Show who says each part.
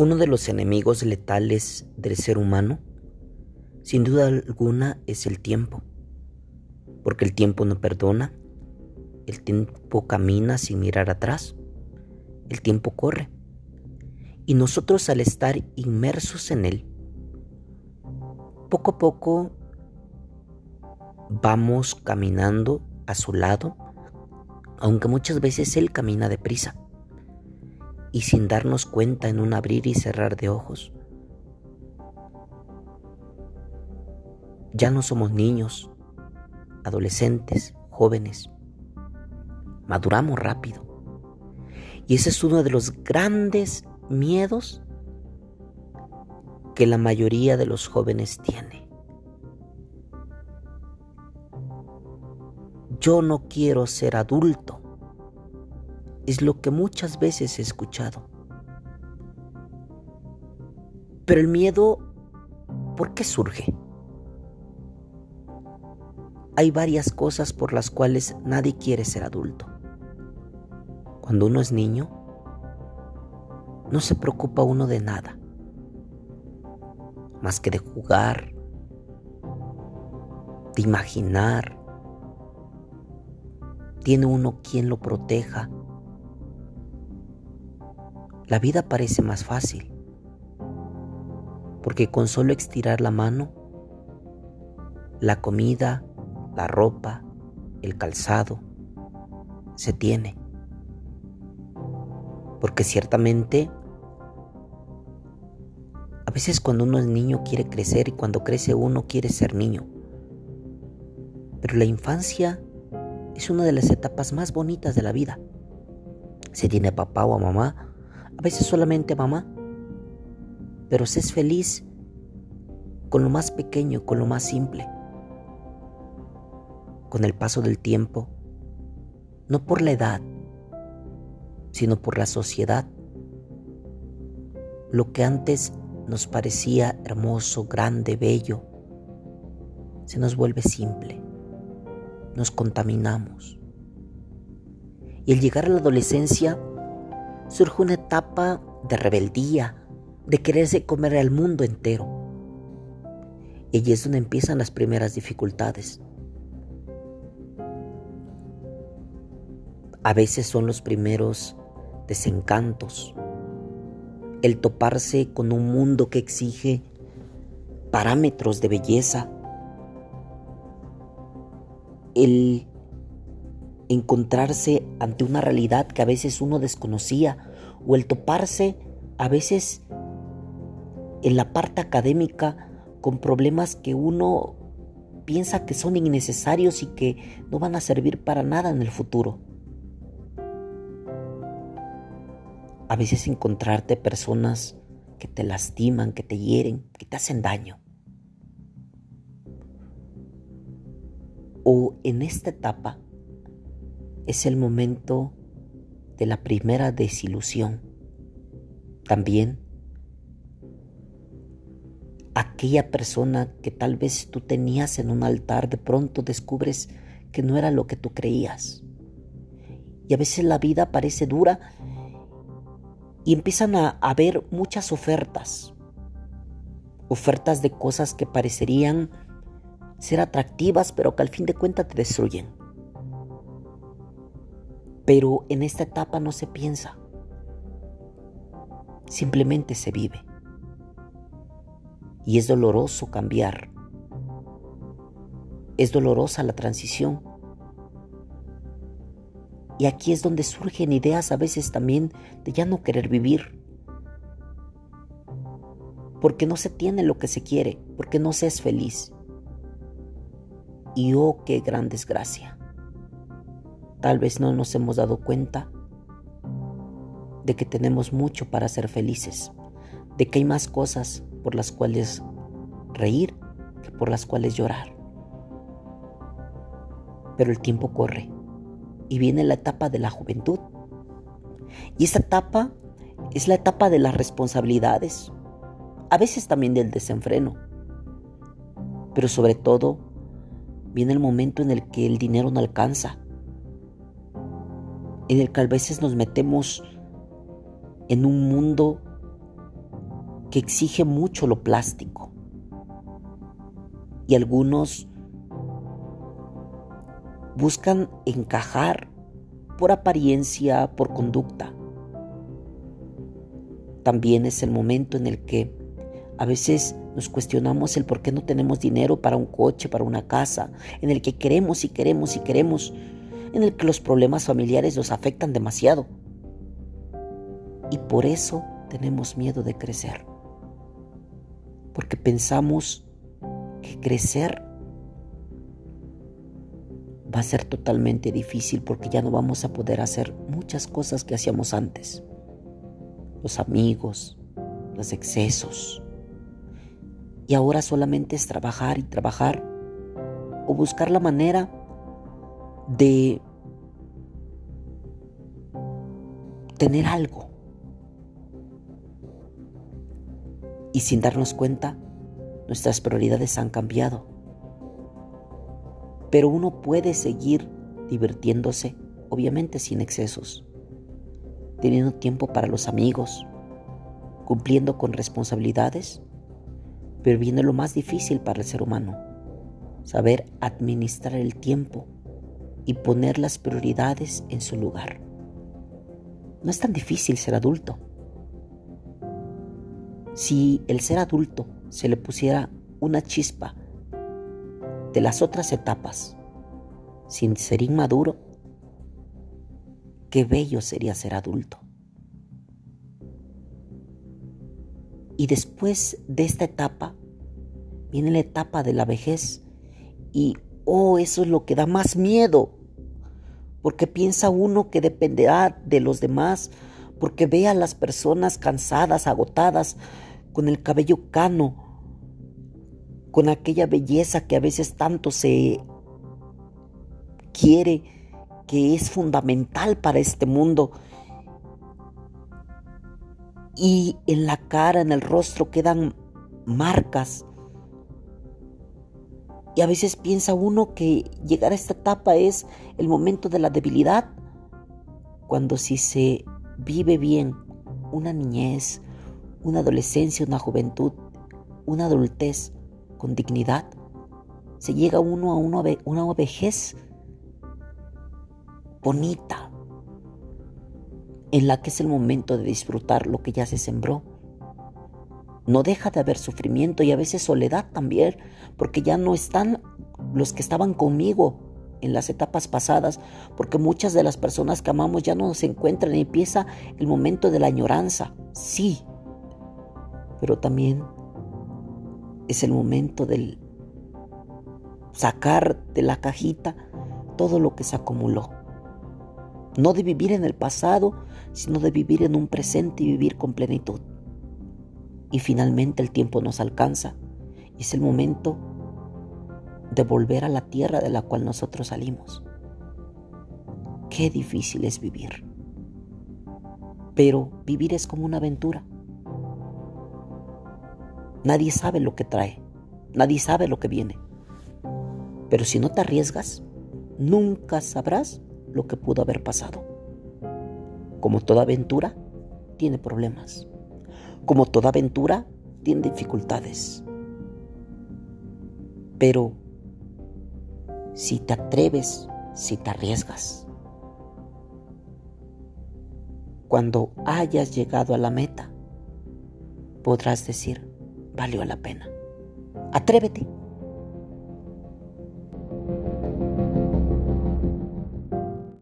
Speaker 1: Uno de los enemigos letales del ser humano, sin duda alguna, es el tiempo, porque el tiempo no perdona, el tiempo camina sin mirar atrás, el tiempo corre, y nosotros al estar inmersos en él, poco a poco vamos caminando a su lado, aunque muchas veces él camina deprisa y sin darnos cuenta en un abrir y cerrar de ojos. Ya no somos niños, adolescentes, jóvenes. Maduramos rápido. Y ese es uno de los grandes miedos que la mayoría de los jóvenes tiene. Yo no quiero ser adulto es lo que muchas veces he escuchado. Pero el miedo, ¿por qué surge? Hay varias cosas por las cuales nadie quiere ser adulto. Cuando uno es niño, no se preocupa uno de nada, más que de jugar, de imaginar. Tiene uno quien lo proteja, la vida parece más fácil, porque con solo estirar la mano, la comida, la ropa, el calzado, se tiene. Porque ciertamente, a veces cuando uno es niño quiere crecer y cuando crece uno quiere ser niño. Pero la infancia es una de las etapas más bonitas de la vida. Se tiene papá o mamá a veces solamente mamá, pero se feliz con lo más pequeño, con lo más simple. Con el paso del tiempo, no por la edad, sino por la sociedad, lo que antes nos parecía hermoso, grande, bello, se nos vuelve simple, nos contaminamos. Y el llegar a la adolescencia surge una etapa de rebeldía, de quererse comer al mundo entero. Y es donde empiezan las primeras dificultades. A veces son los primeros desencantos, el toparse con un mundo que exige parámetros de belleza, el encontrarse ante una realidad que a veces uno desconocía o el toparse a veces en la parte académica con problemas que uno piensa que son innecesarios y que no van a servir para nada en el futuro. A veces encontrarte personas que te lastiman, que te hieren, que te hacen daño. O en esta etapa es el momento de la primera desilusión. También aquella persona que tal vez tú tenías en un altar, de pronto descubres que no era lo que tú creías. Y a veces la vida parece dura y empiezan a haber muchas ofertas. Ofertas de cosas que parecerían ser atractivas, pero que al fin de cuentas te destruyen. Pero en esta etapa no se piensa, simplemente se vive. Y es doloroso cambiar, es dolorosa la transición. Y aquí es donde surgen ideas a veces también de ya no querer vivir. Porque no se tiene lo que se quiere, porque no se es feliz. Y oh, qué gran desgracia. Tal vez no nos hemos dado cuenta de que tenemos mucho para ser felices, de que hay más cosas por las cuales reír que por las cuales llorar. Pero el tiempo corre y viene la etapa de la juventud. Y esa etapa es la etapa de las responsabilidades, a veces también del desenfreno, pero sobre todo viene el momento en el que el dinero no alcanza en el que a veces nos metemos en un mundo que exige mucho lo plástico. Y algunos buscan encajar por apariencia, por conducta. También es el momento en el que a veces nos cuestionamos el por qué no tenemos dinero para un coche, para una casa, en el que queremos y queremos y queremos, en el que los problemas familiares nos afectan demasiado. Y por eso tenemos miedo de crecer. Porque pensamos que crecer va a ser totalmente difícil porque ya no vamos a poder hacer muchas cosas que hacíamos antes. Los amigos, los excesos. Y ahora solamente es trabajar y trabajar o buscar la manera de tener algo. Y sin darnos cuenta, nuestras prioridades han cambiado. Pero uno puede seguir divirtiéndose, obviamente sin excesos, teniendo tiempo para los amigos, cumpliendo con responsabilidades, pero viene lo más difícil para el ser humano, saber administrar el tiempo y poner las prioridades en su lugar. No es tan difícil ser adulto. Si el ser adulto se le pusiera una chispa de las otras etapas, sin ser inmaduro, qué bello sería ser adulto. Y después de esta etapa, viene la etapa de la vejez y, oh, eso es lo que da más miedo, porque piensa uno que dependerá de los demás, porque ve a las personas cansadas, agotadas, con el cabello cano, con aquella belleza que a veces tanto se quiere, que es fundamental para este mundo. Y en la cara, en el rostro quedan marcas. Y a veces piensa uno que llegar a esta etapa es el momento de la debilidad, cuando si se vive bien una niñez, una adolescencia, una juventud, una adultez, con dignidad, se llega uno a una, una vejez bonita, en la que es el momento de disfrutar lo que ya se sembró. No deja de haber sufrimiento y a veces soledad también, porque ya no están los que estaban conmigo en las etapas pasadas, porque muchas de las personas que amamos ya no se encuentran y empieza el momento de la añoranza, sí, pero también es el momento del sacar de la cajita todo lo que se acumuló. No de vivir en el pasado, sino de vivir en un presente y vivir con plenitud. Y finalmente el tiempo nos alcanza es el momento de volver a la tierra de la cual nosotros salimos. Qué difícil es vivir. Pero vivir es como una aventura. Nadie sabe lo que trae, nadie sabe lo que viene. Pero si no te arriesgas, nunca sabrás lo que pudo haber pasado. Como toda aventura, tiene problemas. Como toda aventura, tiene dificultades. Pero si te atreves, si te arriesgas, cuando hayas llegado a la meta, podrás decir, valió la pena. Atrévete.